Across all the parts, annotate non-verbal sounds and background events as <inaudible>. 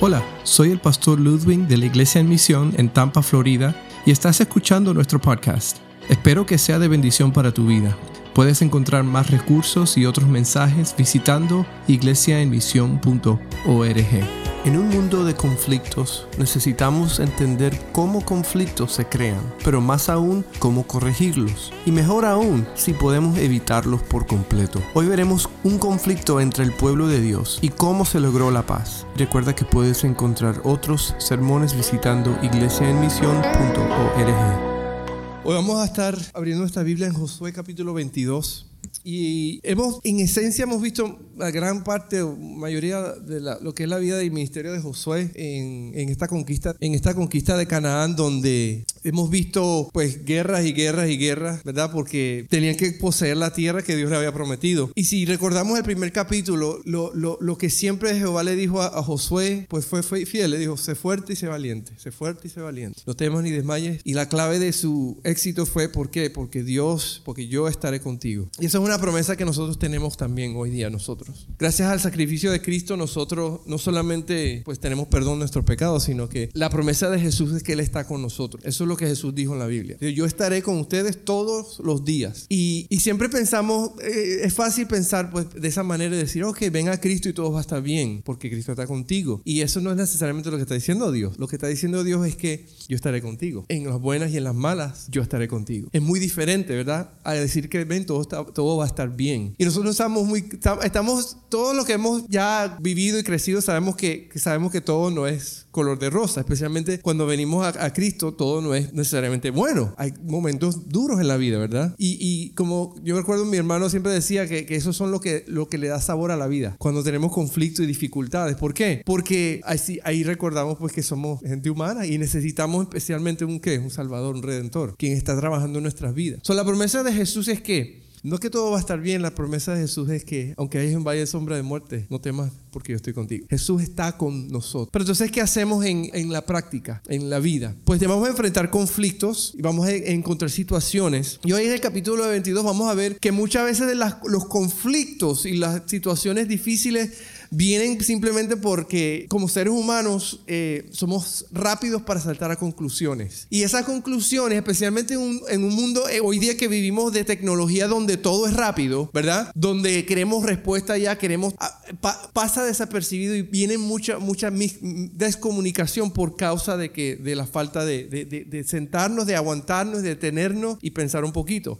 Hola, soy el pastor Ludwig de la Iglesia en Misión en Tampa, Florida, y estás escuchando nuestro podcast. Espero que sea de bendición para tu vida. Puedes encontrar más recursos y otros mensajes visitando iglesiaenmisión.org. En un mundo de conflictos necesitamos entender cómo conflictos se crean, pero más aún cómo corregirlos. Y mejor aún si podemos evitarlos por completo. Hoy veremos un conflicto entre el pueblo de Dios y cómo se logró la paz. Recuerda que puedes encontrar otros sermones visitando iglesiaenmisión.org. Hoy vamos a estar abriendo esta Biblia en Josué capítulo 22. Y hemos, en esencia, hemos visto la gran parte, mayoría de lo que es la vida del ministerio de Josué en, en, esta conquista, en esta conquista de Canaán, donde hemos visto pues guerras y guerras y guerras, ¿verdad? Porque tenían que poseer la tierra que Dios le había prometido. Y si recordamos el primer capítulo, lo, lo, lo que siempre Jehová le dijo a, a, Josué, pues fue, fue fiel, le dijo, sé fuerte y sé valiente, sé fuerte y sé valiente. No temas ni desmayes. Y la clave de su éxito fue, ¿por qué? Porque Dios, porque yo estaré contigo. Y esa es una promesa que nosotros tenemos también hoy día nosotros. Gracias al sacrificio de Cristo nosotros no solamente pues tenemos perdón de nuestros pecados, sino que la promesa de Jesús es que Él está con nosotros. Eso es lo que Jesús dijo en la Biblia. Yo estaré con ustedes todos los días. Y, y siempre pensamos, eh, es fácil pensar pues de esa manera y decir, ok, ven a Cristo y todo va a estar bien, porque Cristo está contigo. Y eso no es necesariamente lo que está diciendo Dios. Lo que está diciendo Dios es que yo estaré contigo. En las buenas y en las malas, yo estaré contigo. Es muy diferente, ¿verdad? A decir que ven, todo, todo va a estar bien. Y nosotros estamos muy, estamos, todos los que hemos ya vivido y crecido sabemos que, que sabemos que todo no es color de rosa, especialmente cuando venimos a, a, Cristo, todo no es necesariamente bueno. Hay momentos duros en la vida, ¿verdad? Y, y como yo recuerdo, mi hermano siempre decía que, que esos son lo que, lo que le da sabor a la vida, cuando tenemos conflictos y dificultades. ¿Por qué? Porque ahí, ahí recordamos pues que somos gente humana y necesitamos especialmente un qué, un salvador, un redentor, quien está trabajando en nuestras vidas. So, la promesa de Jesús es que no que todo va a estar bien, la promesa de Jesús es que aunque hayas en valle de sombra de muerte, no temas porque yo estoy contigo. Jesús está con nosotros. Pero entonces, ¿qué hacemos en, en la práctica, en la vida? Pues vamos a enfrentar conflictos y vamos a encontrar situaciones. Y hoy en el capítulo 22 vamos a ver que muchas veces de las, los conflictos y las situaciones difíciles vienen simplemente porque como seres humanos eh, somos rápidos para saltar a conclusiones. Y esas conclusiones, especialmente en un, en un mundo eh, hoy día que vivimos de tecnología donde todo es rápido, ¿verdad? Donde queremos respuesta ya, queremos... Ah, pa, pasa desapercibido y viene mucha, mucha descomunicación por causa de, que, de la falta de, de, de sentarnos, de aguantarnos, de detenernos y pensar un poquito.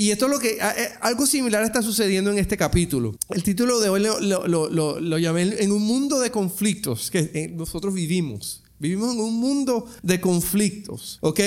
Y esto es lo que, algo similar está sucediendo en este capítulo. El título de hoy lo, lo, llamé En un mundo de conflictos que nosotros vivimos. Vivimos en un mundo de conflictos, ¿ok?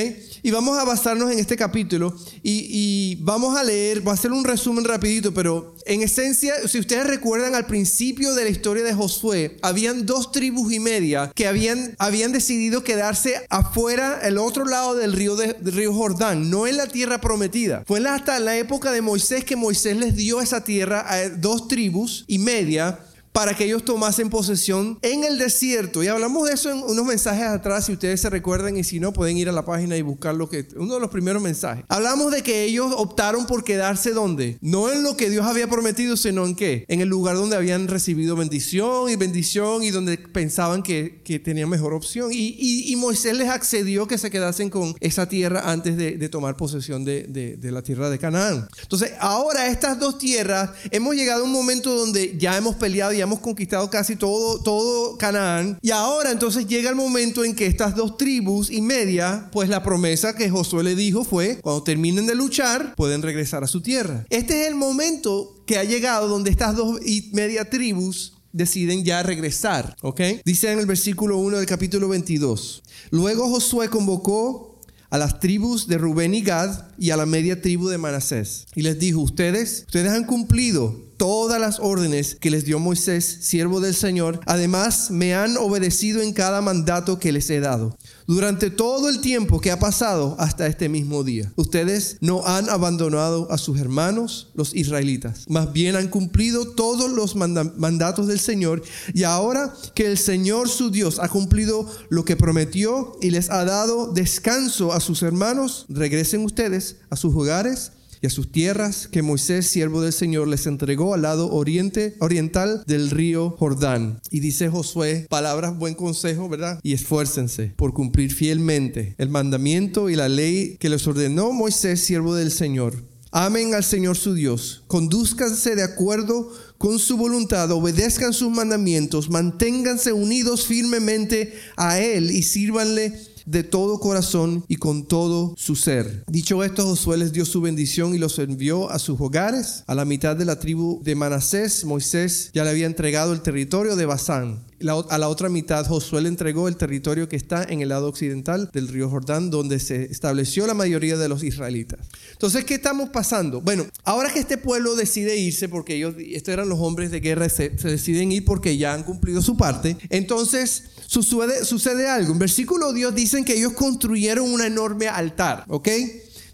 Y vamos a basarnos en este capítulo y, vamos a leer, voy a hacer un resumen rapidito, pero en esencia, si ustedes recuerdan al principio de la historia de Josué, habían dos tribus y media que habían, habían decidido quedarse afuera, el otro lado del río, de, del río Jordán, no en la tierra prometida. Fue hasta la época de Moisés que Moisés les dio esa tierra a dos tribus y media para que ellos tomasen posesión en el desierto. Y hablamos de eso en unos mensajes atrás, si ustedes se recuerdan, y si no, pueden ir a la página y buscar lo que, uno de los primeros mensajes. Hablamos de que ellos optaron por quedarse donde? No en lo que Dios había prometido, sino en qué? En el lugar donde habían recibido bendición y bendición y donde pensaban que, que tenían mejor opción. Y, y, Moisés les accedió que se quedasen con esa tierra antes de, de tomar posesión de, de, de la tierra de Canaán. Entonces, ahora estas dos tierras, hemos llegado a un momento donde ya hemos peleado y hemos conquistado casi todo, todo Canaán. Y ahora entonces llega el momento en que estas dos tribus y media, pues la promesa que Josué le dijo fue, cuando terminen de luchar, pueden regresar a su tierra. Este es el momento que ha llegado donde estas dos y media tribus deciden ya regresar, ¿ok? Dice en el versículo 1 del capítulo 22. Luego Josué convocó a las tribus de Rubén y Gad y a la media tribu de Manasés. Y les dijo, ustedes, ustedes han cumplido todas las órdenes que les dio Moisés, siervo del Señor. Además, me han obedecido en cada mandato que les he dado. Durante todo el tiempo que ha pasado hasta este mismo día, ustedes no han abandonado a sus hermanos, los israelitas. Más bien han cumplido todos los mandatos del Señor. Y ahora que el Señor su Dios ha cumplido lo que prometió y les ha dado descanso a sus hermanos, regresen ustedes a sus hogares y a sus tierras que Moisés, siervo del Señor, les entregó al lado oriente, oriental del río Jordán. Y dice Josué, palabras, buen consejo, ¿verdad? Y esfuércense por cumplir fielmente el mandamiento y la ley que les ordenó Moisés, siervo del Señor. Amen al Señor su Dios, conduzcanse de acuerdo con su voluntad, obedezcan sus mandamientos, manténganse unidos firmemente a Él y sírvanle de todo corazón y con todo su ser. Dicho esto, Josué les dio su bendición y los envió a sus hogares. A la mitad de la tribu de Manasés, Moisés ya le había entregado el territorio de Basán a la otra mitad Josué le entregó el territorio que está en el lado occidental del río Jordán, donde se estableció la mayoría de los israelitas. Entonces, ¿qué estamos pasando? Bueno, ahora que este pueblo decide irse, porque ellos, estos eran los hombres de guerra, se, deciden ir porque ya han cumplido su parte, entonces sucede, algo. En versículo Dios dicen que ellos construyeron un enorme altar, ¿ok?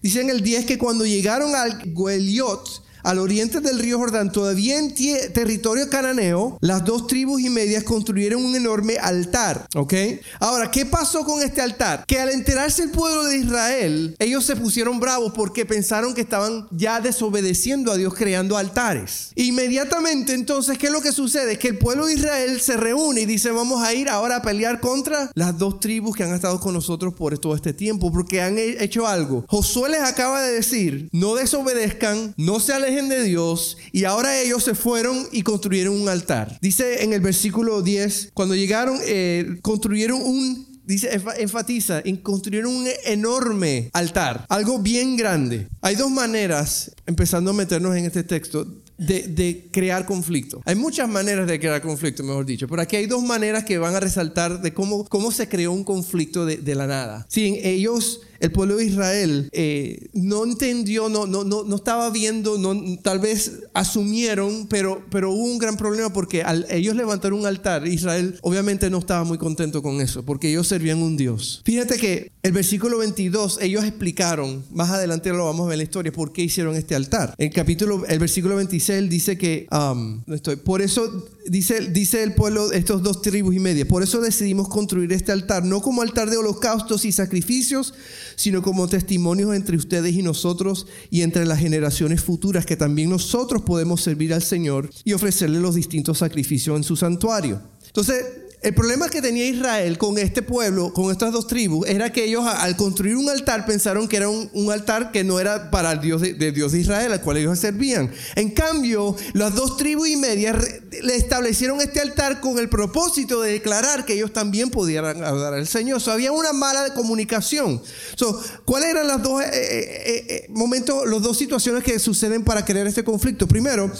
Dicen el 10 que cuando llegaron al Gueliot, al oriente del río Jordán, todavía en territorio cananeo, las dos tribus y medias construyeron un enorme altar. ¿Ok? Ahora, ¿qué pasó con este altar? Que al enterarse el pueblo de Israel, ellos se pusieron bravos porque pensaron que estaban ya desobedeciendo a Dios creando altares. Inmediatamente entonces, ¿qué es lo que sucede? Que el pueblo de Israel se reúne y dice, vamos a ir ahora a pelear contra las dos tribus que han estado con nosotros por todo este tiempo, porque han hecho algo. Josué les acaba de decir, no desobedezcan, no se alejen de Dios y ahora ellos se fueron y construyeron un altar. Dice en el versículo 10, cuando llegaron, eh, construyeron un dice, enfatiza, en construyeron un enorme altar, algo bien grande. Hay dos maneras, empezando a meternos en este texto, de, crear conflicto. Hay muchas maneras de crear conflicto, mejor dicho, pero aquí hay dos maneras que van a resaltar de cómo, cómo se creó un conflicto de, la nada. Sí, ellos el pueblo de Israel eh, no entendió, no, no, no, no estaba viendo, no, tal vez asumieron, pero, pero hubo un gran problema porque al ellos levantaron un altar, Israel obviamente no estaba muy contento con eso, porque ellos servían un Dios. Fíjate que el versículo 22, ellos explicaron, más adelante lo vamos a ver en la historia, por qué hicieron este altar. El capítulo, el versículo 26 dice que, um, estoy, por eso dice, dice el pueblo, estos dos tribus y media, por eso decidimos construir este altar, no como altar de holocaustos y sacrificios, sino como testimonios entre ustedes y nosotros y entre las generaciones futuras, que también nosotros podemos servir al Señor y ofrecerle los distintos sacrificios en su santuario. Entonces, el problema que tenía Israel con este pueblo, con estas dos tribus, era que ellos al construir un altar pensaron que era un, altar que no era para el Dios de, Dios de Israel, al cual ellos servían. En cambio, las dos tribus y media le establecieron este altar con el propósito de declarar que ellos también pudieran adorar al Señor. So, había una mala comunicación. So, ¿Cuáles eran los dos eh, eh, eh, momentos, las dos situaciones que suceden para crear este conflicto? Primero,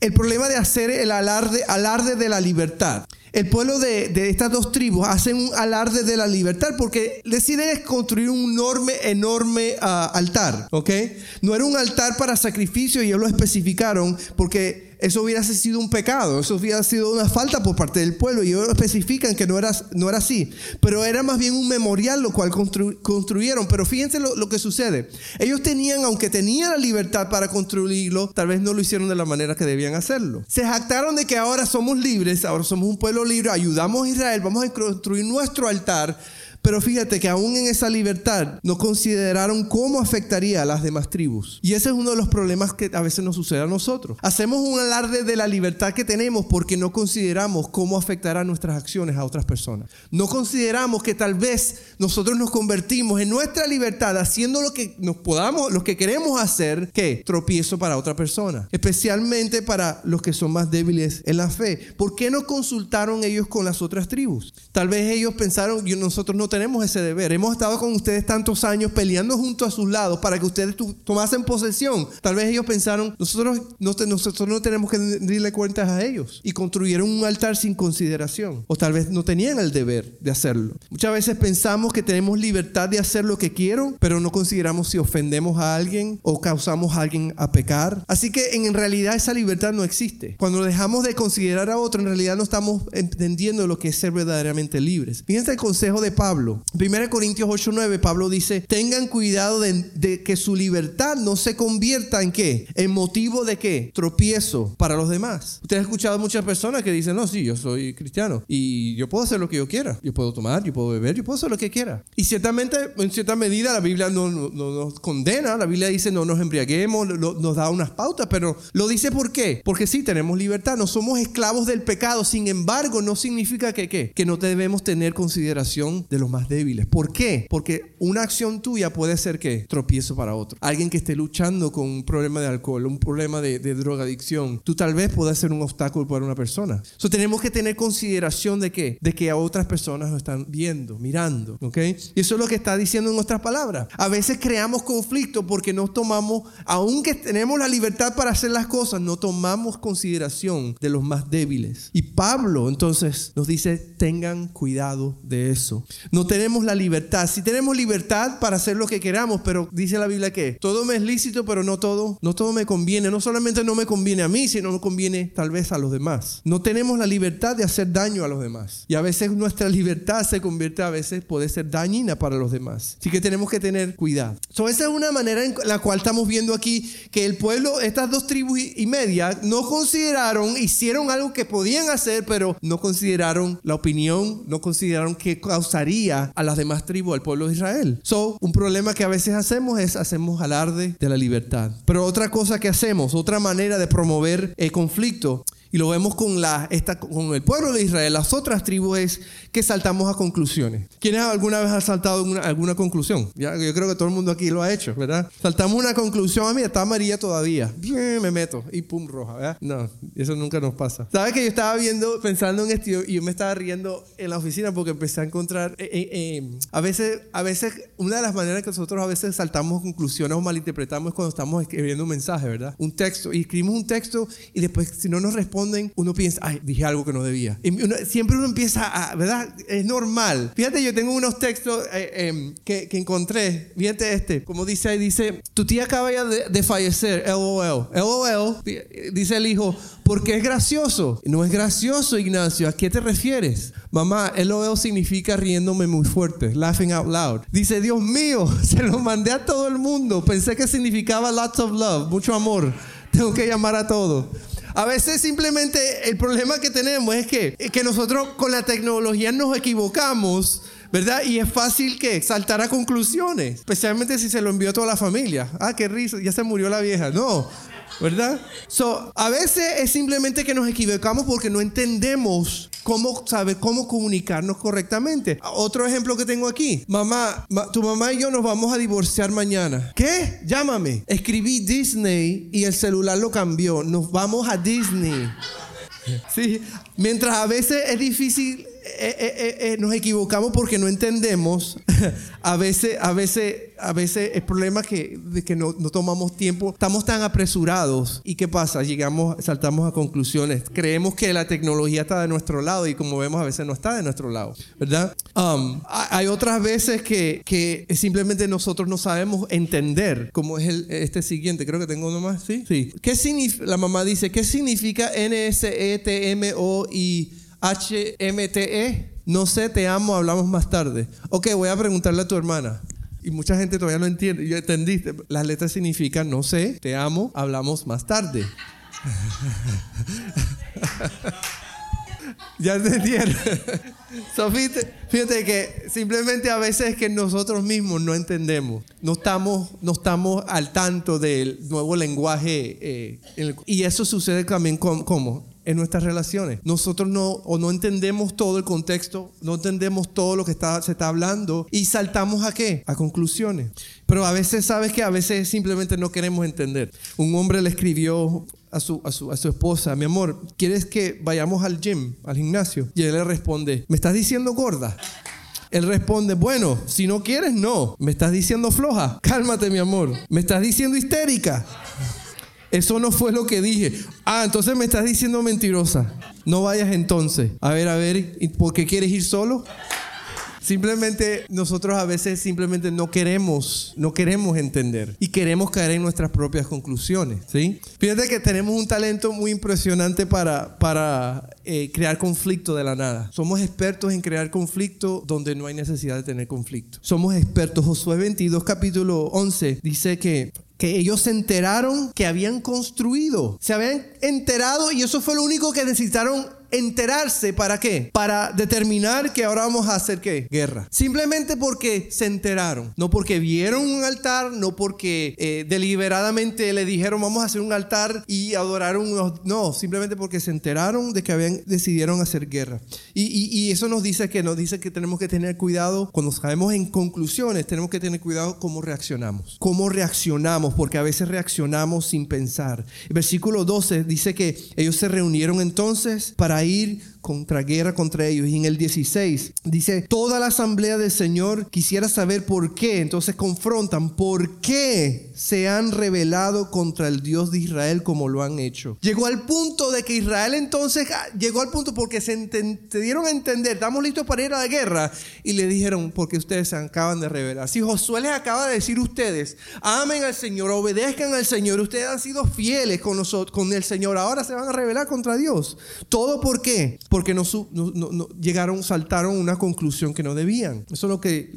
el problema de hacer el alarde de la libertad. El pueblo de, estas dos tribus hacen un alarde de la libertad porque deciden construir un enorme, enorme ah, altar, ¿ok? No era un altar para sacrificio y ellos lo especificaron porque eso hubiera sido un pecado, eso hubiera sido una falta por parte del pueblo y ellos especifican que no era, no era así, pero era más bien un memorial lo cual construyeron, pero fíjense lo, lo, que sucede, ellos tenían, aunque tenían la libertad para construirlo, tal vez no lo hicieron de la manera que debían hacerlo. Se jactaron de que ahora somos libres, ahora somos un pueblo libre, ayudamos a Israel, vamos a construir nuestro altar, pero fíjate que aún en esa libertad no consideraron cómo afectaría a las demás tribus. Y ese es uno de los problemas que a veces nos sucede a nosotros. Hacemos un alarde de la libertad que tenemos porque no consideramos cómo afectará nuestras acciones a otras personas. No consideramos que tal vez nosotros nos convertimos en nuestra libertad haciendo lo que nos podamos, lo que queremos hacer, que tropiezo para otra persona, especialmente para los que son más débiles en la fe. ¿Por qué no consultaron ellos con las otras tribus? Tal vez ellos pensaron, nosotros no tenemos ese deber. Hemos estado con ustedes tantos años peleando junto a sus lados para que ustedes tomasen posesión. Tal vez ellos pensaron, nosotros no, nosotros no tenemos que darle cuentas a ellos. Y construyeron un altar sin consideración. O tal vez no tenían el deber de hacerlo. Muchas veces pensamos que tenemos libertad de hacer lo que quiero, pero no consideramos si ofendemos a alguien o causamos a alguien a pecar. Así que en realidad esa libertad no existe. Cuando dejamos de considerar a otro, en realidad no estamos entendiendo lo que es ser verdaderamente libres. Fíjense el consejo de Pablo Pablo. 1 Corintios 8, 9, Pablo dice, tengan cuidado de, de, que su libertad no se convierta en qué? En motivo de qué? Tropiezo para los demás. Usted ha escuchado muchas personas que dicen, no, sí, yo soy cristiano y yo puedo hacer lo que yo quiera. Yo puedo tomar, yo puedo beber, yo puedo hacer lo que quiera. Y ciertamente, en cierta medida, la Biblia no, no, nos condena, la Biblia dice no nos embriaguemos, nos da unas pautas, pero lo dice ¿por qué? Porque sí, tenemos libertad, no somos esclavos del pecado, sin embargo, no significa que, ¿qué? que no debemos tener consideración de los más débiles. ¿Por qué? Porque una acción tuya puede ser que tropiezo para otro. Alguien que esté luchando con un problema de alcohol, un problema de, de drogadicción, tú tal vez puedas ser un obstáculo para una persona. So, tenemos que tener consideración de qué? De que a otras personas lo están viendo, mirando, ¿ok? Y eso es lo que está diciendo en otras palabras. A veces creamos conflicto porque no tomamos, aunque tenemos la libertad para hacer las cosas, no tomamos consideración de los más débiles. Y Pablo entonces nos dice, tengan cuidado de eso. No tenemos la libertad. Si tenemos libertad para hacer lo que queramos, pero dice la Biblia que todo me es lícito, pero no todo, no todo me conviene. No solamente no me conviene a mí, sino me conviene tal vez a los demás. No tenemos la libertad de hacer daño a los demás. Y a veces nuestra libertad se convierte a veces puede ser dañina para los demás. Así que tenemos que tener cuidado. So, esa es una manera en la cual estamos viendo aquí que el pueblo, estas dos tribus y media, no consideraron, hicieron algo que podían hacer, pero no consideraron la opinión, no consideraron que causaría a las demás tribus, al pueblo de Israel. So, un problema que a veces hacemos es hacemos alarde de la libertad. Pero otra cosa que hacemos, otra manera de promover el conflicto, y lo vemos con, la, esta, con el pueblo de Israel, las otras tribus, es que saltamos a conclusiones. ¿Quiénes alguna vez han saltado alguna conclusión? Ya, yo creo que todo el mundo aquí lo ha hecho, ¿verdad? Saltamos una conclusión, ah, mí está amarilla todavía. Bien, me meto y pum, roja, ¿verdad? No, eso nunca nos pasa. ¿Sabes que yo estaba viendo, pensando en esto y yo me estaba riendo en la oficina porque empecé a encontrar, eh, eh, eh, a veces, a veces, una de las maneras que nosotros a veces saltamos conclusiones o malinterpretamos es cuando estamos escribiendo un mensaje, ¿verdad? Un texto, y escribimos un texto y después si no nos responden, uno piensa, ay, dije algo que no debía. Y siempre uno empieza a, ¿verdad? es normal. Fíjate, yo tengo unos textos eh, em, que, que, encontré. Fíjate este, como dice ahí, dice, tu tía acaba de, de fallecer, LOL. LOL, dice el hijo, porque es gracioso. No es gracioso, Ignacio. ¿A qué te refieres? Mamá, LOL significa riéndome muy fuerte, laughing out loud. Dice, Dios mío, <laughs> se lo mandé a todo el mundo. Pensé que significaba lots of love, mucho amor. Tengo que llamar a todos. A veces simplemente el problema que tenemos es que, que nosotros con la tecnología nos equivocamos. ¿verdad? Y es fácil que saltar a conclusiones, especialmente si se lo envió a toda la familia. Ah, qué risa, ya se murió la vieja. No, ¿verdad? So, a veces es simplemente que nos equivocamos porque no entendemos cómo saber cómo comunicarnos correctamente. Otro ejemplo que tengo aquí. Mamá, tu mamá y yo nos vamos a divorciar mañana. ¿Qué? Llámame. Escribí Disney y el celular lo cambió. Nos vamos a Disney. Sí, mientras a veces es difícil eh, eh, eh, nos equivocamos porque no entendemos. <laughs> a veces, a veces, a veces el problema que, de que no, no, tomamos tiempo, estamos tan apresurados y qué pasa, llegamos, saltamos a conclusiones. Creemos que la tecnología está de nuestro lado y como vemos a veces no está de nuestro lado, ¿verdad? Um, hay otras veces que, que, simplemente nosotros no sabemos entender, como es el, este siguiente, creo que tengo uno más, ¿sí? Sí. ¿Qué la mamá dice, ¿qué significa NSETMO y HMTE. No sé, te amo, hablamos más tarde. Ok, voy a preguntarle a tu hermana. Y mucha gente todavía no entiende. Yo entendiste. Las letras significan no sé, te amo, hablamos más tarde. <laughs> ya entendieron. <laughs> so, fíjate, que simplemente a veces es que nosotros mismos no entendemos. No estamos, no estamos al tanto del nuevo lenguaje. Eh, y eso sucede también con, ¿cómo? En nuestras relaciones. Nosotros no, o no entendemos todo el contexto, no entendemos todo lo que está, se está hablando y saltamos a qué? A conclusiones. Pero a veces, ¿sabes que A veces simplemente no queremos entender. Un hombre le escribió a su, a su, a su esposa, mi amor, ¿quieres que vayamos al gym, al gimnasio? Y él le responde, ¿me estás diciendo gorda? Él responde, bueno, si no quieres, no. ¿Me estás diciendo floja? Cálmate, mi amor. ¿Me estás diciendo histérica? Eso no fue lo que dije. Ah, entonces me estás diciendo mentirosa. No vayas entonces. A ver, a ver, ¿por qué quieres ir solo? Simplemente nosotros a veces simplemente no queremos, no queremos entender y queremos caer en nuestras propias conclusiones, ¿sí? Fíjate que tenemos un talento muy impresionante para, para eh, crear conflicto de la nada. Somos expertos en crear conflicto donde no hay necesidad de tener conflicto. Somos expertos. Josué 22, capítulo 11, dice que que ellos se enteraron que habían construido. Se habían enterado y eso fue lo único que necesitaron enterarse para qué? Para determinar que ahora vamos a hacer qué? Guerra. Simplemente porque se enteraron. No porque vieron un altar, no porque eh, deliberadamente le dijeron vamos a hacer un altar y adoraron. No, simplemente porque se enteraron de que habían decidieron hacer guerra. Y, y eso nos dice que nos dice que tenemos que tener cuidado cuando sabemos en conclusiones, tenemos que tener cuidado cómo reaccionamos. Cómo reaccionamos, porque a veces reaccionamos sin pensar. El versículo 12 dice que ellos se reunieron entonces para ir contra guerra contra ellos. Y en el 16 dice, toda la asamblea del Señor quisiera saber por qué. Entonces confrontan, ¿por qué se han rebelado contra el Dios de Israel como lo han hecho? Llegó al punto de que Israel entonces, ah, llegó al punto porque se, dieron a entender, estamos listos para ir a la guerra. Y le dijeron, porque ustedes se acaban de rebelar. Si Josué les acaba de decir ustedes, amen al Señor, obedezcan al Señor, ustedes han sido fieles con, con el Señor, ahora se van a rebelar contra Dios. ¿Todo por qué? Porque no, llegaron, saltaron una conclusión que no debían. Eso es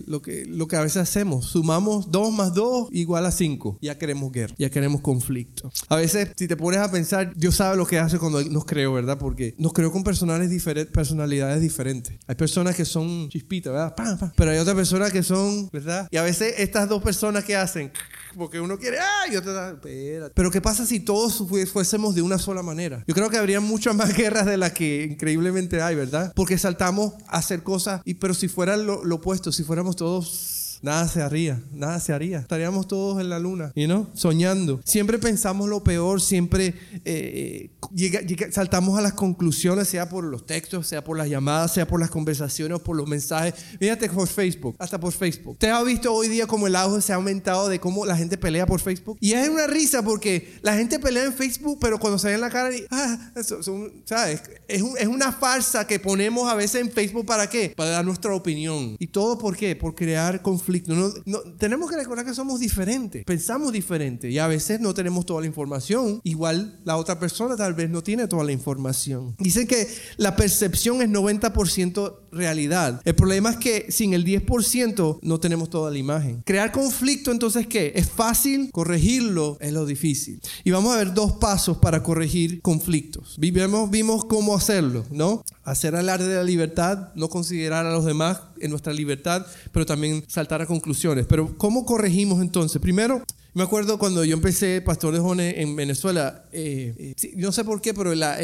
lo que, a veces hacemos. Sumamos 2 más 2 igual a 5. Ya queremos guerra, ya queremos conflicto. A veces, si te pones a pensar, Dios sabe lo que hace cuando nos creó, ¿verdad? Porque nos creó con personalidades, personalidades diferentes. Hay personas que son chispitas, ¿verdad? Pero hay otras personas que son, ¿verdad? Y a veces estas dos personas que hacen porque uno quiere, ¡ay! Yo te da, Pero ¿qué pasa si todos fuésemos de una sola manera? Yo creo que habría muchas más <laughs> guerras de las que increíblemente hay, ¿verdad? Porque saltamos a hacer cosas, y, pero si fuera lo opuesto, si fuéramos todos nada se haría, nada se haría. Estaríamos todos en la luna, ¿y no? Soñando. Siempre pensamos lo peor, siempre eh, saltamos a las conclusiones, sea por los textos, sea por las llamadas, sea por las conversaciones por los mensajes. Fíjate por Facebook, hasta por Facebook. ¿Te has visto hoy día como el auge se ha aumentado de cómo la gente pelea por Facebook? Y es una risa porque la gente pelea en Facebook, pero cuando se ve en la cara, ah, ¿sabes? Es, es una farsa que ponemos a veces en Facebook para qué? Para dar nuestra opinión. ¿Y todo por qué? Por crear conflicto no, tenemos que recordar que somos diferentes, pensamos diferente y a veces no tenemos toda la información. Igual la otra persona tal vez no tiene toda la información. Dicen que la percepción es 90% realidad. El problema es que sin el 10% no tenemos toda la imagen. Crear conflicto entonces ¿qué? Es fácil, corregirlo es lo difícil. Y vamos a ver dos pasos para corregir conflictos. Vimos, vimos cómo hacerlo, ¿no? Hacer alarde de la libertad, no considerar a los demás en nuestra libertad, pero también saltar a conclusiones. Pero ¿cómo corregimos entonces? Primero, me acuerdo cuando yo empecé pastor de jóvenes en Venezuela, eh, no sé por qué, pero la,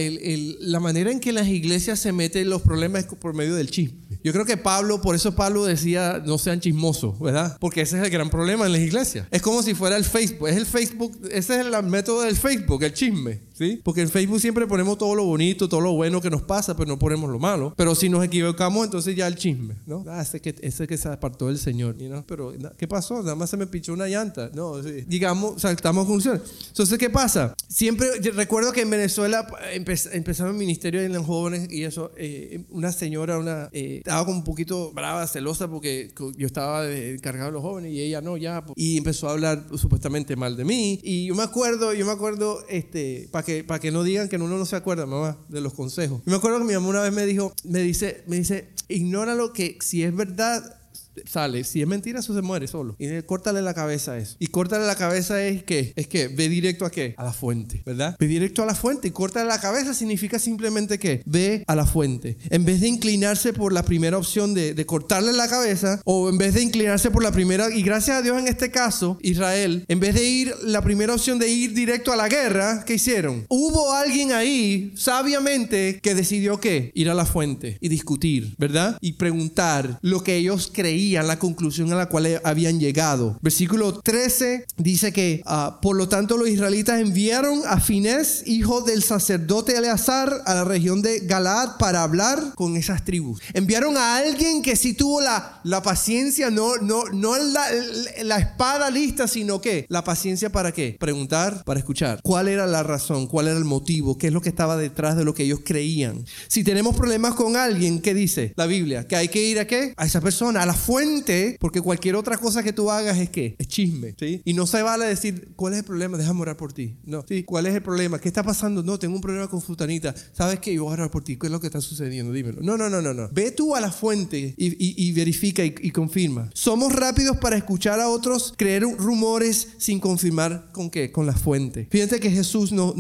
la, manera en que las iglesias se meten los problemas es por medio del chisme. Yo creo que Pablo, por eso Pablo decía, no sean chismosos, ¿verdad? Porque ese es el gran problema en las iglesias. Es como si fuera el Facebook, es el Facebook, ese es el método del Facebook, el chisme. ¿Sí? Porque en Facebook siempre ponemos todo lo bonito, todo lo bueno que nos pasa, pero no ponemos lo malo. Pero si nos equivocamos, entonces ya el chisme, ¿no? Ah, ese que, ese que se apartó del Señor, ¿no? Pero, ¿qué pasó? Nada más se me pichó una llanta. No, sí. digamos, saltamos funciones. Entonces, ¿qué pasa? Siempre, recuerdo que en Venezuela empezamos el ministerio de los jóvenes y eso, eh, una señora, una, eh, estaba como un poquito brava, celosa, porque yo estaba encargado de los jóvenes y ella no, ya. Y empezó a hablar supuestamente mal de mí. Y yo me acuerdo, yo me acuerdo, este, para que, para que no digan que uno no se acuerda, mamá, de los consejos. Y me acuerdo que mi mamá una vez me dijo, me dice, me dice, ignóralo que si es verdad, sale. Si es mentira, eso se muere solo. Y córtale la cabeza a eso. Y córtale la cabeza es que, es que ve directo a qué? A la fuente, ¿verdad? Ve directo a la fuente y córtale la cabeza significa simplemente que ve a la fuente. En vez de inclinarse por la primera opción de, de cortarle la cabeza, o en vez de inclinarse por la primera, y gracias a Dios en este caso, Israel, en vez de ir la primera opción de ir directo a la guerra, ¿qué hicieron? Hubo alguien ahí, sabiamente, que decidió qué? Ir a la fuente y discutir, ¿verdad? Y preguntar lo que ellos creían la conclusión a la cual habían llegado. Versículo 13 dice que, ah, por lo tanto, los israelitas enviaron a Finés, hijo del sacerdote Eleazar, a la región de Galaad para hablar con esas tribus. Enviaron a alguien que sí tuvo la, la paciencia, no, no, no la, espada lista, sino que la paciencia para qué? Preguntar, para escuchar. ¿Cuál era la razón? ¿Cuál era el motivo? ¿Qué es lo que estaba detrás de lo que ellos creían? Si tenemos problemas con alguien, ¿qué dice la Biblia? Que hay que ir a qué? A esa persona, a la fuente, porque cualquier otra cosa que tú hagas es qué? Es chisme, ¿sí? Y no se vale decir, ¿cuál es el problema? Déjame orar por ti. No, ¿sí? ¿Cuál es el problema? ¿Qué está pasando? No, tengo un problema con futanita. ¿Sabes qué? Yo voy a orar por ti. ¿Qué es lo que está sucediendo? Dímelo. No, no, no, no, no. Ve tú a la fuente y, verifica y, confirma. Somos rápidos para escuchar a otros, creer rumores sin confirmar con qué? Con la fuente. Fíjense que Jesús nos,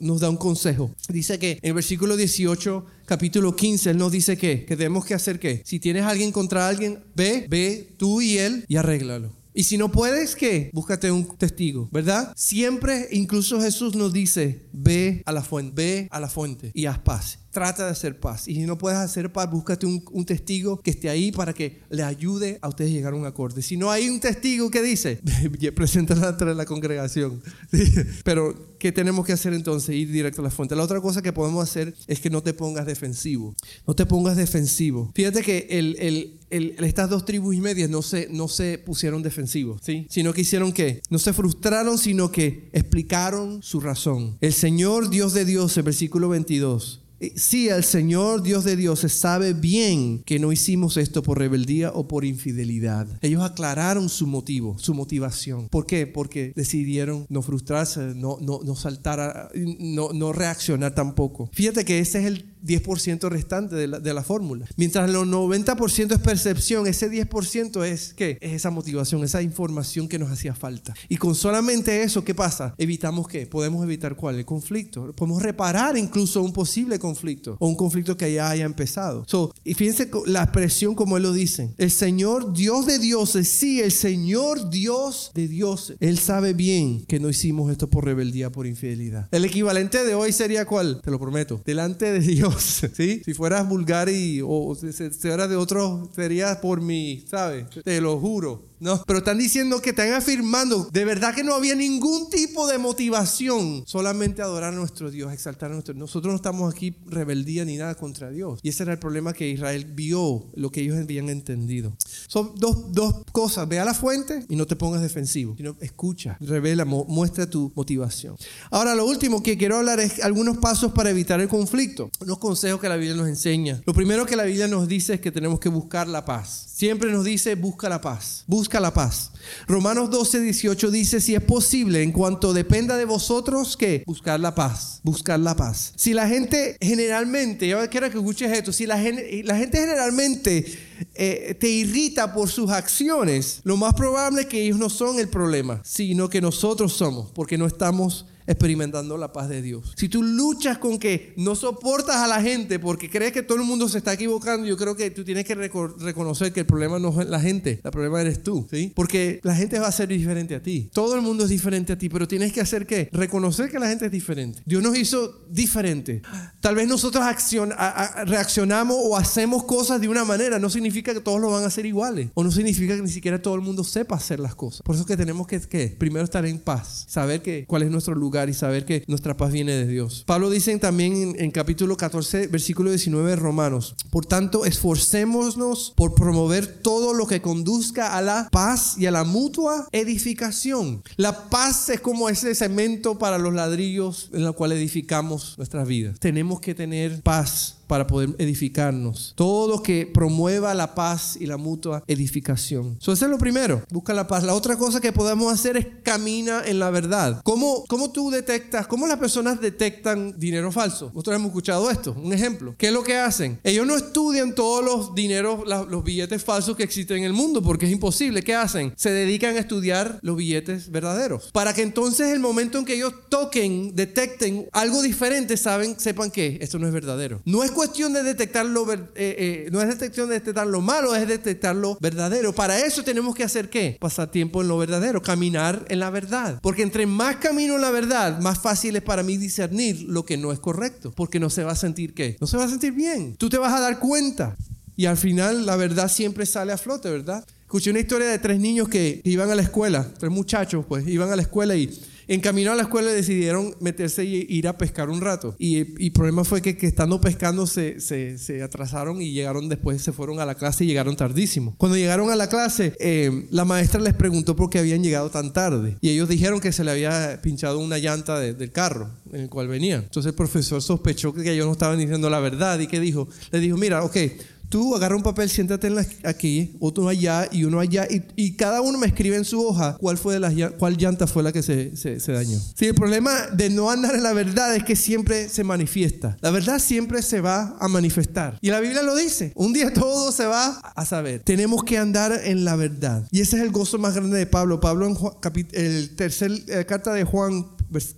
nos da un consejo. Dice que en el versículo 18 capítulo 15, Él nos dice que, que tenemos que hacer qué. Si tienes alguien contra alguien, ve, ve tú y Él y arréglalo. Y si no puedes, ¿qué? Búscate un testigo, ¿verdad? Siempre, incluso Jesús nos dice, ve a la fuente, ve a la fuente y haz paz trata de hacer paz. Y si no puedes hacer paz, búscate un, testigo que esté ahí para que le ayude a ustedes a llegar a un acorde. Si no hay un testigo que dice, <laughs> preséntala ante la congregación. <laughs> Pero, ¿qué tenemos que hacer entonces? Ir directo a la fuente. La otra cosa que podemos hacer es que no te pongas defensivo. No te pongas defensivo. Fíjate que estas dos tribus y medias no se, no se pusieron defensivos, ¿sí? Sino que hicieron que no se frustraron, sino que explicaron su razón. El Señor Dios de Dios, el versículo 22, Sí, el Señor Dios de Dios sabe bien que no hicimos esto por rebeldía o por infidelidad. Ellos aclararon su motivo, su motivación. ¿Por qué? Porque decidieron no frustrarse, no, no, no saltar, no, no reaccionar tampoco. Fíjate que ese es el 10% restante de la, de la fórmula. Mientras el 90% es percepción, ese 10% es ¿qué? Es esa motivación, esa información que nos hacía falta. Y con solamente eso, ¿qué pasa? Evitamos qué? Podemos evitar cuál? El conflicto. Podemos reparar incluso un posible conflicto o un conflicto que ya haya empezado. So, y fíjense la expresión como él lo dice. El Señor, Dios de dioses, sí, el Señor Dios de dioses. Él sabe bien que no hicimos esto por rebeldía, por infidelidad. El equivalente de hoy sería cuál? Te lo prometo. Delante de Dios <laughs> ¿sí? Si fueras vulgar y, o si, fueras de otro, sería por mí, ¿sabes? Te lo juro. No, pero están diciendo que están afirmando de verdad que no había ningún tipo de motivación, solamente adorar a nuestro Dios, exaltar a nuestro Dios. Nosotros no estamos aquí rebeldía ni nada contra Dios. Y ese era el problema que Israel vio, lo que ellos habían entendido. Son dos, dos cosas, ve a la fuente y no te pongas defensivo, sino escucha, revela, muestra tu motivación. Ahora, lo último que quiero hablar es algunos pasos para evitar el conflicto, unos consejos que la Biblia nos enseña. Lo primero que la Biblia nos dice es que tenemos que buscar la paz. Siempre nos dice, busca la paz, busca la paz. Romanos 12, 18 dice, si es posible, en cuanto dependa de vosotros, que buscar la paz, buscar la paz. Si la gente generalmente, yo quiero que escuches esto, si la, gente generalmente eh, te irrita por sus acciones, lo más probable es que ellos no son el problema, sino que nosotros somos, porque no estamos experimentando la paz de Dios. Si tú luchas con que no soportas a la gente porque crees que todo el mundo se está equivocando, yo creo que tú tienes que reconocer que el problema no es la gente, el problema eres tú, ¿sí? Porque la gente va a ser diferente a ti. Todo el mundo es diferente a ti, pero tienes que hacer qué? Reconocer que la gente es diferente. Dios nos hizo diferente. Tal vez nosotros reaccionamos o hacemos cosas de una manera, no significa que todos lo van a hacer iguales, o no significa que ni siquiera todo el mundo sepa hacer las cosas. Por eso que tenemos que, ¿qué? Primero estar en paz, saber que, cuál es nuestro lugar y saber que nuestra paz viene de Dios. Pablo dice también en, capítulo 14, versículo 19 de Romanos, por tanto, esforcémonos por promover todo lo que conduzca a la paz y a la mutua edificación. La paz es como ese cemento para los ladrillos en el cual edificamos nuestras vidas. Tenemos que tener paz para poder edificarnos. Todo que promueva la paz y la mutua edificación. eso es lo primero, busca la paz. La otra cosa que podemos hacer es camina en la verdad. ¿Cómo, cómo tú detectas, cómo las personas detectan dinero falso? Nosotros hemos escuchado esto, un ejemplo. ¿Qué es lo que hacen? Ellos no estudian todos los dineros, los billetes falsos que existen en el mundo porque es imposible. ¿Qué hacen? Se dedican a estudiar los billetes verdaderos. Para que entonces el momento en que ellos toquen, detecten algo diferente, saben, sepan que esto no es verdadero. No es de detectar lo, eh, eh, no es detección de detectar lo malo, es detectar lo verdadero. Para eso tenemos que hacer qué? Pasar tiempo en lo verdadero, caminar en la verdad. Porque entre más camino en la verdad, más fácil es para mí discernir lo que no es correcto. Porque no se va a sentir qué? No se va a sentir bien. Tú te vas a dar cuenta. Y al final la verdad siempre sale a flote, ¿verdad? Escuché una historia de tres niños que iban a la escuela, tres muchachos, pues iban a la escuela y en camino a la escuela decidieron meterse y ir a pescar un rato. Y el problema fue que, estando pescando se, se, atrasaron y llegaron después, se fueron a la clase y llegaron tardísimo. Cuando llegaron a la clase, eh, la maestra les preguntó por qué habían llegado tan tarde. Y ellos dijeron que se le había pinchado una llanta del carro en el cual venían. Entonces el profesor sospechó que ellos no estaban diciendo la verdad y que dijo, le dijo, mira, ok, tú agarra un papel, siéntate aquí, otro allá y uno allá, y, cada uno me escribe en su hoja cuál fue las, cuál llanta fue la que se, se, dañó. Sí, el problema de no andar en la verdad es que siempre se manifiesta. La verdad siempre se va a manifestar. Y la Biblia lo dice, un día todo se va a saber. Tenemos que andar en la verdad. Y ese es el gozo más grande de Pablo. Pablo en el tercer eh, carta de Juan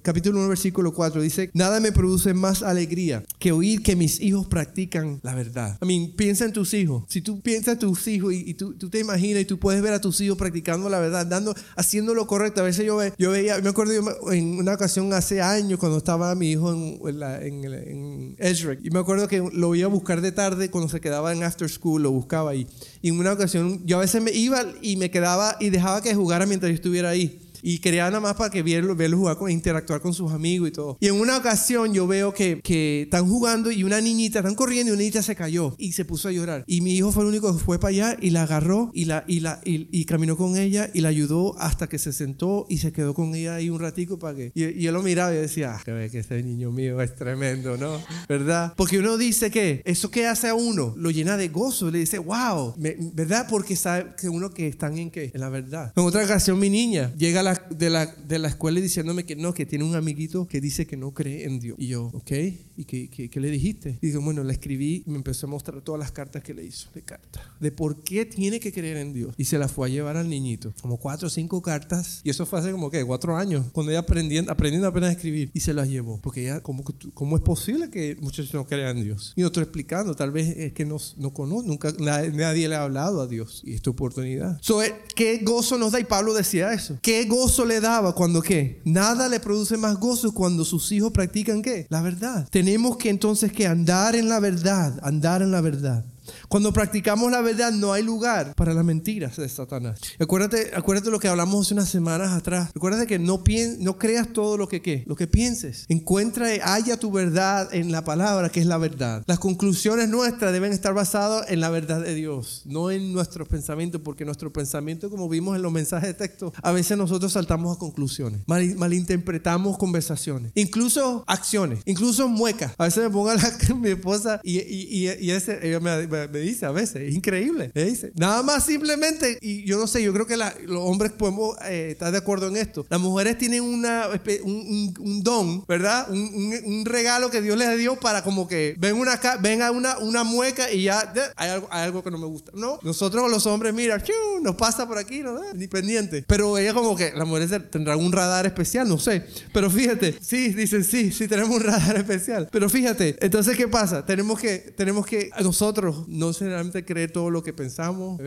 capítulo 1, versículo 4, dice, nada me produce más alegría que oír que mis hijos practican la verdad. I mean, piensa en tus hijos. Si tú piensas en tus hijos y, tú, tú, te imaginas y tú puedes ver a tus hijos practicando la verdad, dando, haciendo lo correcto. A veces yo, yo veía, me acuerdo en una ocasión hace años cuando estaba mi hijo en, en, en, y me acuerdo que lo iba a buscar de tarde cuando se quedaba en after school, lo buscaba ahí. Y en una ocasión yo a veces me iba y me quedaba y dejaba que jugara mientras yo estuviera ahí y quería nada más para que verlo, verlo jugar, con, interactuar con sus amigos y todo. Y en una ocasión yo veo que, que están jugando y una niñita, están corriendo y una niñita se cayó y se puso a llorar. Y mi hijo fue el único que fue para allá y la agarró y, la, y, la, y, caminó con ella y la ayudó hasta que se sentó y se quedó con ella ahí un ratico para que... Y, yo lo miraba y decía, ah, que este niño mío es tremendo, ¿no? ¿Verdad? Porque uno dice que eso que hace a uno lo llena de gozo, le dice, wow, ¿verdad? Porque sabe que uno que están en qué? En la verdad. En otra ocasión mi niña llega a la de la, de la escuela diciéndome que no, que tiene un amiguito que dice que no cree en Dios. Y yo, ok, ¿y qué, qué, le dijiste? Y digo, bueno, le escribí y me empezó a mostrar todas las cartas que le hizo, de carta, de por qué tiene que creer en Dios. Y se las fue a llevar al niñito, como cuatro o cinco cartas. Y eso fue hace como que cuatro años, cuando ella aprendiendo, aprendiendo apenas a escribir. Y se las llevó, porque ella, ¿cómo, cómo es posible que muchos no crean en Dios? Y otro explicando, tal vez es que no, no conoce, nunca nadie, le ha hablado a Dios. Y esta oportunidad. So, eh, ¿Qué gozo nos da? Y Pablo decía eso. ¿Qué gozo le daba cuando qué? Nada le produce más gozo cuando sus hijos practican qué? La verdad. Tenemos que entonces que andar en la verdad, andar en la verdad. Cuando practicamos la verdad no hay lugar para las mentiras de Satanás. Acuérdate, acuérdate lo que hablamos hace unas semanas atrás. Acuérdate que no, no creas todo lo que, ¿qué? lo que pienses. Encuentra, haya tu verdad en la palabra, que es la verdad. Las conclusiones nuestras deben estar basadas en la verdad de Dios, no en nuestros pensamientos, porque nuestro pensamiento, como vimos en los mensajes de texto, a veces nosotros saltamos a conclusiones, malinterpretamos conversaciones, incluso acciones, incluso muecas. A veces me pongo a mi esposa y, y, y, ese, ella me, me, dice a veces, es increíble. Me dice, nada más simplemente, y yo no sé, yo creo que los hombres podemos eh, estar de acuerdo en esto. Las mujeres tienen una, un, don, ¿verdad? Un, regalo que Dios les dio para como que ven, una, ven una, una mueca y ya hay algo, hay algo que no me gusta. No, nosotros los hombres, mira, nos pasa por aquí, ¿no? Ni pendiente. Pero ella como que, las mujeres tendrán un radar especial, no sé. Pero fíjate, sí, dicen sí, sí tenemos un radar especial. Pero fíjate, entonces, ¿qué pasa? Tenemos que, tenemos que nosotros no generalmente creer todo lo que pensamos,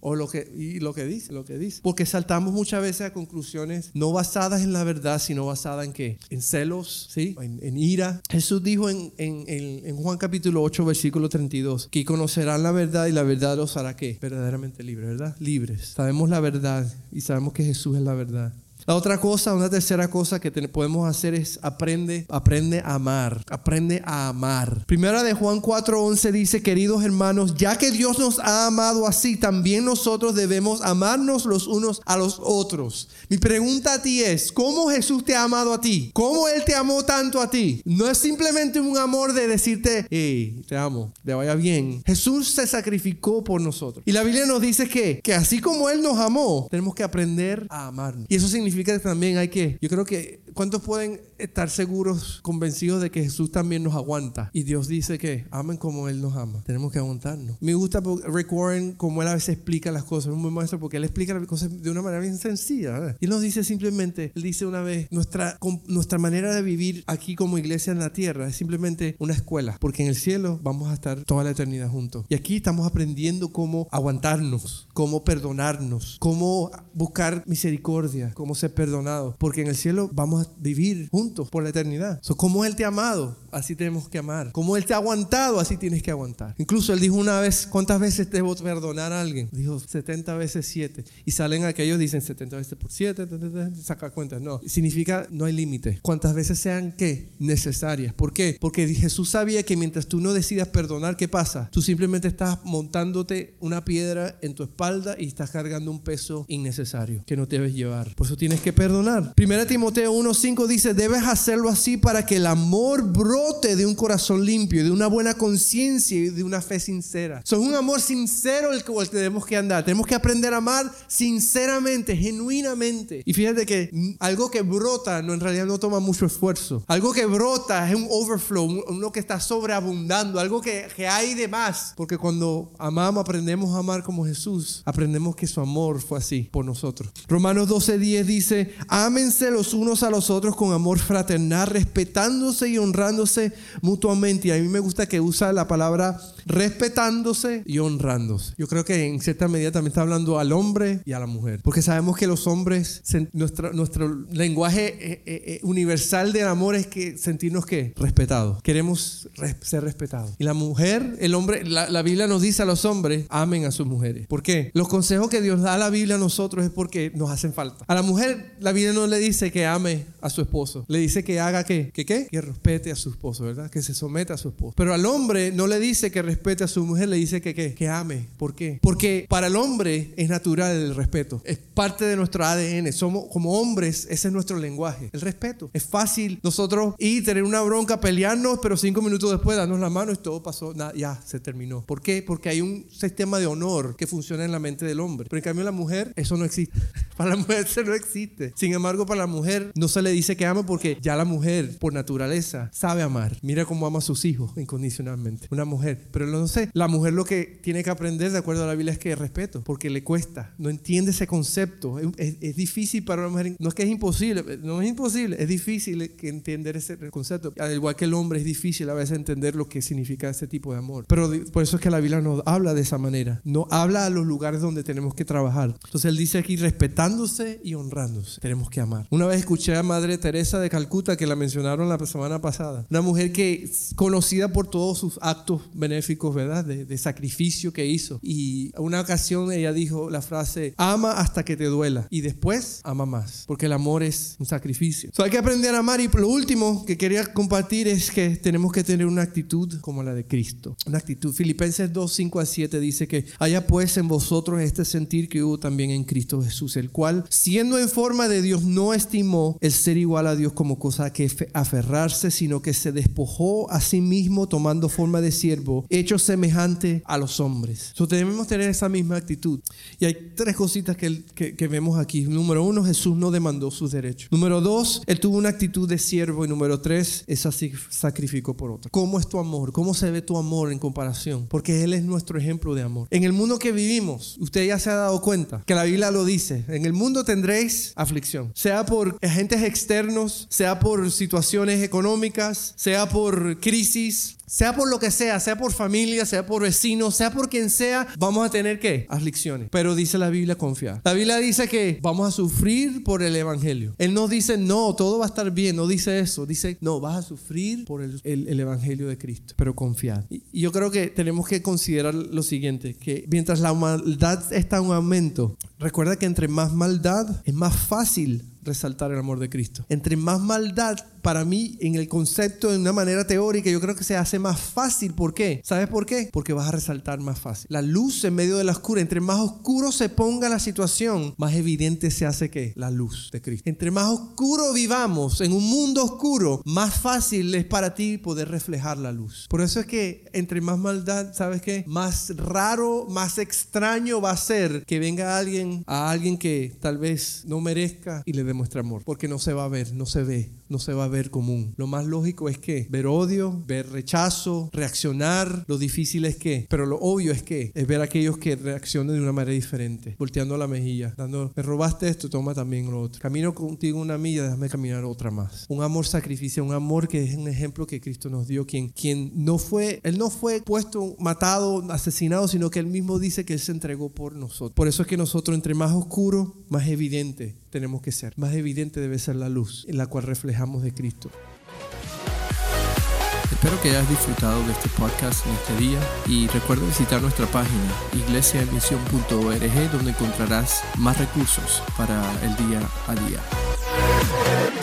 o lo que, y lo que dice, lo que dice. Porque saltamos muchas veces a conclusiones no basadas en la verdad, sino basadas en qué? En celos, ¿sí? En, ira. Jesús dijo en, en, en, Juan capítulo 8, versículo 32, que conocerán la verdad y la verdad los hará qué? Verdaderamente libres, ¿verdad? Libres. Sabemos la verdad y sabemos que Jesús es la verdad. La otra cosa, una tercera cosa que podemos hacer es aprende, aprende a amar, aprende a amar. Primera de Juan 4:11 dice, queridos hermanos, ya que Dios nos ha amado así, también nosotros debemos amarnos los unos a los otros. Mi pregunta a ti es, ¿cómo Jesús te ha amado a ti? ¿Cómo Él te amó tanto a ti? No es simplemente un amor de decirte, hey, te amo, te vaya bien. Jesús se sacrificó por nosotros. Y la Biblia nos dice que, que así como Él nos amó, tenemos que aprender a amarnos. Y eso significa significa que también hay que, yo creo que ¿Cuántos pueden estar seguros, convencidos de que Jesús también nos aguanta? Y Dios dice que amen como Él nos ama. Tenemos que aguantarnos. Me gusta Rick Warren como Él a veces explica las cosas. Es un buen maestro porque Él explica las cosas de una manera bien sencilla. Y Él nos dice simplemente, Él dice una vez, nuestra, nuestra manera de vivir aquí como iglesia en la tierra es simplemente una escuela. Porque en el cielo vamos a estar toda la eternidad juntos. Y aquí estamos aprendiendo cómo aguantarnos, cómo perdonarnos, cómo buscar misericordia, cómo ser perdonados. Porque en el cielo vamos a vivir juntos por la eternidad. So, como Él te ha amado, así tenemos que amar. Como Él te ha aguantado, así tienes que aguantar. Incluso Él dijo una vez, ¿cuántas veces debo perdonar a alguien? Dijo 70 veces 7. Y salen aquellos, dicen 70 veces por 7, saca cuentas. No, significa no hay límite. ¿Cuántas veces sean qué? Necesarias. ¿Por qué? Porque Jesús sabía que mientras tú no decidas perdonar, ¿qué pasa? Tú simplemente estás montándote una piedra en tu espalda y estás cargando un peso innecesario que no debes llevar. Por eso tienes que perdonar. Primera Timoteo 1.5 dice, debes hacerlo así para que el amor brote de un corazón limpio, de una buena conciencia y de una fe sincera. Es un amor sincero el que tenemos que andar. Tenemos que aprender a amar sinceramente, genuinamente. Y fíjate que algo que brota no en realidad no toma mucho esfuerzo. Algo que brota es un overflow, uno que está sobreabundando, algo que, que hay de más. Porque cuando amamos, aprendemos a amar como Jesús, aprendemos que su amor fue así por nosotros. Romanos 12:10 dice, ámense los unos a los otros con amor fraternal, respetándose y honrándose mutuamente. Y a mí me gusta que usa la palabra respetándose y honrándose. Yo creo que en cierta medida también está hablando al hombre y a la mujer. Porque sabemos que los hombres, nuestro, nuestro lenguaje eh, eh, eh, universal del amor es que sentirnos que respetados. Queremos ser respetados. Y la mujer, el hombre, la, la Biblia nos dice a los hombres, amen a sus mujeres. ¿Por qué? Los consejos que Dios da a la Biblia a nosotros es porque nos hacen falta. A la mujer, la Biblia no le dice que ame a su esposo. Le dice que haga qué? ¿Que qué? Que respete a su esposo, ¿verdad? Que se someta a su esposo. Pero al hombre no le dice que respete a su mujer, le dice que qué? Que ame. ¿Por qué? Porque para el hombre es natural el respeto. Es parte de nuestro ADN. Somos como hombres, ese es nuestro lenguaje. El respeto. Es fácil nosotros ir, tener una bronca, pelearnos, pero cinco minutos después darnos la mano y todo pasó. ya, se terminó. ¿Por qué? Porque hay un sistema de honor que funciona en la mente del hombre. Pero en cambio la mujer, eso no existe. <laughs> Para la mujer eso no existe. Sin embargo, para la mujer no se le dice que ama porque ya la mujer, por naturaleza, sabe amar. Mira cómo ama a sus hijos incondicionalmente. Una mujer. Pero no sé, la mujer lo que tiene que aprender, de acuerdo a la Biblia, es que respeto. Porque le cuesta. No entiende ese concepto. Es, difícil para una mujer. No es que es imposible. No es imposible. Es difícil entender ese concepto. Al igual que el hombre, es difícil a veces entender lo que significa ese tipo de amor. Pero por eso es que la Biblia nos habla de esa manera. No habla a los lugares donde tenemos que trabajar. Entonces él dice aquí respetándose y honrándose. Tenemos que amar. Una vez escuché a Madre Teresa de Calcuta que la mencionaron la semana pasada. Una mujer que es conocida por todos sus actos benéficos, ¿verdad? De, sacrificio que hizo. Y una ocasión ella dijo la frase, ama hasta que te duela. Y después ama más. Porque el amor es un sacrificio. So, hay que aprender a amar. Y lo último que quería compartir es que tenemos que tener una actitud como la de Cristo. Una actitud. Filipenses 2, 5 a 7 dice que haya pues en vosotros este sentir que hubo también en Cristo Jesús, el cual, siendo en forma de Dios, no estimó el ser igual a Dios como cosa que aferrarse, sino que se despojó a sí mismo tomando forma de siervo, hecho semejante a los hombres. Entonces debemos tener esa misma actitud. Y hay tres cositas que, que, vemos aquí. Número uno, Jesús no demandó sus derechos. Número dos, Él tuvo una actitud de siervo. Y número tres, es así sacrificó por otro. ¿Cómo es tu amor? ¿Cómo se ve tu amor en comparación? Porque Él es nuestro ejemplo de amor. En el mundo que vivimos, usted ya se ha dado cuenta que la Biblia lo dice, en el mundo tendréis aflicción, sea por agentes externos, sea por situaciones económicas, sea por crisis, sea por lo que sea, sea por familia, sea por vecinos, sea por quien sea, vamos a tener que aflicciones. Pero dice la Biblia confiar. La Biblia dice que vamos a sufrir por el Evangelio. Él no dice, no, todo va a estar bien, no dice eso. Dice, no, vas a sufrir por el, Evangelio de Cristo, pero confiar. Y yo creo que tenemos que considerar lo siguiente, que mientras la maldad está en aumento, recuerda que entre más maldad es más fácil resaltar el amor de Cristo. Entre más maldad, para mí, en el concepto, de una manera teórica, yo creo que se hace más fácil. ¿Por qué? ¿Sabes por qué? Porque vas a resaltar más fácil. La luz en medio de la oscura, entre más oscuro se ponga la situación, más evidente se hace que la luz de Cristo. Entre más oscuro vivamos en un mundo oscuro, más fácil es para ti poder reflejar la luz. Por eso es que entre más maldad, ¿sabes qué? Más raro, más extraño va a ser que venga alguien a alguien que tal vez no merezca y le dé muestra amor, porque no se va a ver, no se ve, no se va a ver común. Lo más lógico es que ver odio, ver rechazo, reaccionar, lo difícil es que, pero lo obvio es que es ver a aquellos que reaccionan de una manera diferente, volteando la mejilla, dando, me robaste esto, toma también lo otro. Camino contigo una milla, déjame caminar otra más. Un amor sacrificio, un amor que es un ejemplo que Cristo nos dio, quien, quien no fue, él no fue puesto, matado, asesinado, sino que él mismo dice que él se entregó por nosotros. Por eso es que nosotros entre más oscuro, más evidente tenemos que ser. Más evidente debe ser la luz en la cual reflejamos de Cristo. Espero que hayas disfrutado de este podcast en este día y recuerda visitar nuestra página iglesiaemisión.org donde encontrarás más recursos para el día a día.